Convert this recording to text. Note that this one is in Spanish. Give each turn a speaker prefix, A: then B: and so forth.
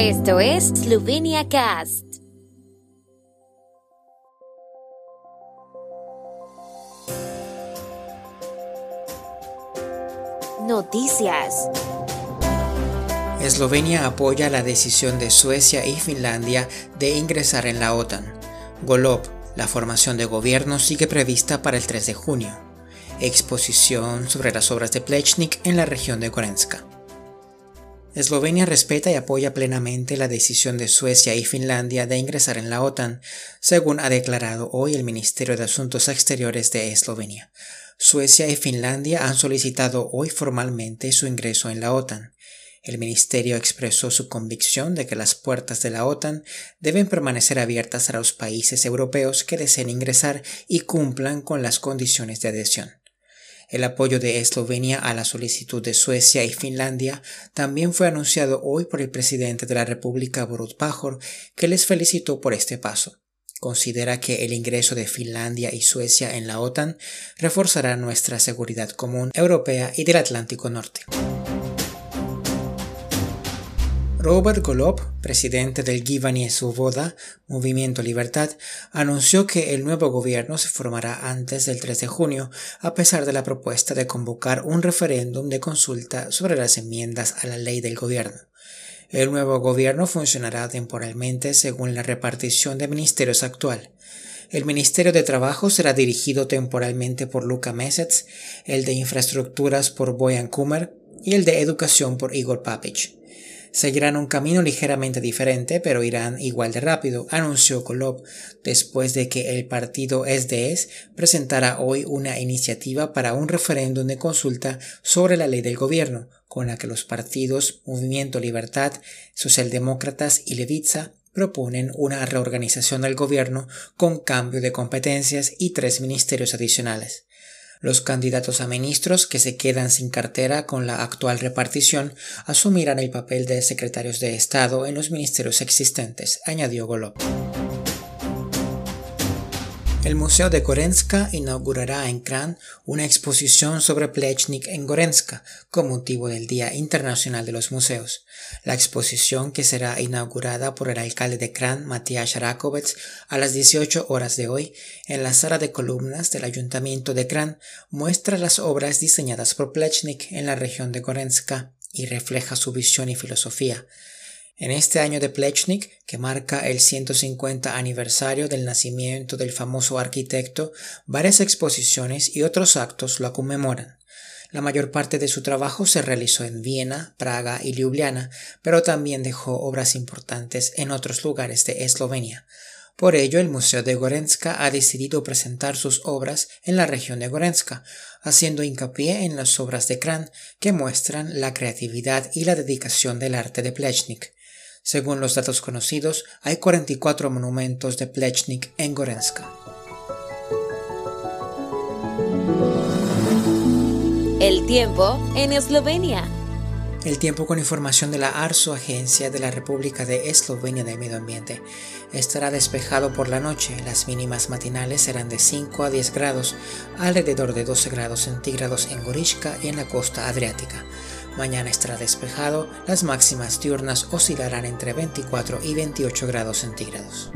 A: Esto es Slovenia Cast. Noticias.
B: Eslovenia apoya la decisión de Suecia y Finlandia de ingresar en la OTAN. Golob, la formación de gobierno sigue prevista para el 3 de junio. Exposición sobre las obras de Plechnik en la región de Gorenska. Eslovenia respeta y apoya plenamente la decisión de Suecia y Finlandia de ingresar en la OTAN, según ha declarado hoy el Ministerio de Asuntos Exteriores de Eslovenia. Suecia y Finlandia han solicitado hoy formalmente su ingreso en la OTAN. El ministerio expresó su convicción de que las puertas de la OTAN deben permanecer abiertas a los países europeos que deseen ingresar y cumplan con las condiciones de adhesión. El apoyo de Eslovenia a la solicitud de Suecia y Finlandia también fue anunciado hoy por el presidente de la República Borut Pajor, que les felicitó por este paso. Considera que el ingreso de Finlandia y Suecia en la OTAN reforzará nuestra seguridad común europea y del Atlántico Norte. Robert Golob, presidente del Givani Svoboda, Movimiento Libertad, anunció que el nuevo gobierno se formará antes del 3 de junio, a pesar de la propuesta de convocar un referéndum de consulta sobre las enmiendas a la ley del gobierno. El nuevo gobierno funcionará temporalmente según la repartición de ministerios actual. El Ministerio de Trabajo será dirigido temporalmente por Luka Mesets, el de Infraestructuras por Boyan Kumer y el de Educación por Igor Papic. Seguirán un camino ligeramente diferente, pero irán igual de rápido, anunció Kolob, después de que el partido SDS presentara hoy una iniciativa para un referéndum de consulta sobre la ley del gobierno, con la que los partidos Movimiento Libertad, Socialdemócratas y Levitza proponen una reorganización del gobierno con cambio de competencias y tres ministerios adicionales. Los candidatos a ministros que se quedan sin cartera con la actual repartición asumirán el papel de secretarios de Estado en los ministerios existentes, añadió Golob. El Museo de Gorenska inaugurará en Kran una exposición sobre Plechnik en Gorenska con motivo del Día Internacional de los Museos. La exposición, que será inaugurada por el alcalde de Kran, Matías Rakovets, a las 18 horas de hoy, en la sala de columnas del Ayuntamiento de Kran, muestra las obras diseñadas por Plechnik en la región de Gorenska y refleja su visión y filosofía. En este año de Plechnik, que marca el 150 aniversario del nacimiento del famoso arquitecto, varias exposiciones y otros actos lo conmemoran. La mayor parte de su trabajo se realizó en Viena, Praga y Ljubljana, pero también dejó obras importantes en otros lugares de Eslovenia. Por ello, el Museo de Gorenska ha decidido presentar sus obras en la región de Gorenska, haciendo hincapié en las obras de Kran que muestran la creatividad y la dedicación del arte de Plechnik. Según los datos conocidos, hay 44 monumentos de Plechnik en Gorenska.
A: El tiempo en Eslovenia.
B: El tiempo con información de la ARSO, Agencia de la República de Eslovenia de Medio Ambiente. Estará despejado por la noche. Las mínimas matinales serán de 5 a 10 grados, alrededor de 12 grados centígrados en Gorishka y en la costa adriática. Mañana estará despejado, las máximas diurnas oscilarán entre 24 y 28 grados centígrados.